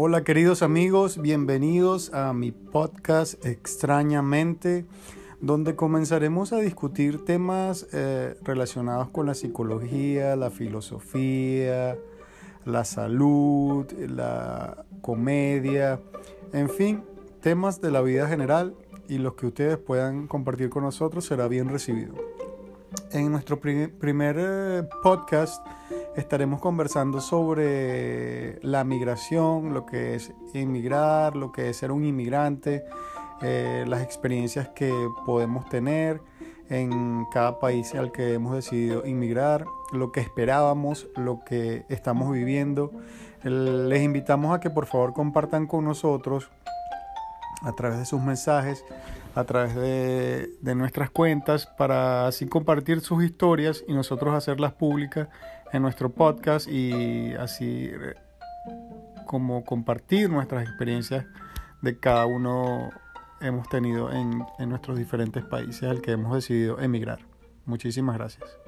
Hola queridos amigos, bienvenidos a mi podcast Extrañamente, donde comenzaremos a discutir temas eh, relacionados con la psicología, la filosofía, la salud, la comedia, en fin, temas de la vida general y los que ustedes puedan compartir con nosotros será bien recibido. En nuestro primer eh, podcast estaremos conversando sobre la migración, lo que es inmigrar, lo que es ser un inmigrante, eh, las experiencias que podemos tener en cada país al que hemos decidido inmigrar, lo que esperábamos, lo que estamos viviendo. Les invitamos a que por favor compartan con nosotros a través de sus mensajes, a través de, de, nuestras cuentas, para así compartir sus historias y nosotros hacerlas públicas en nuestro podcast y así eh, como compartir nuestras experiencias de cada uno hemos tenido en, en nuestros diferentes países al que hemos decidido emigrar. Muchísimas gracias.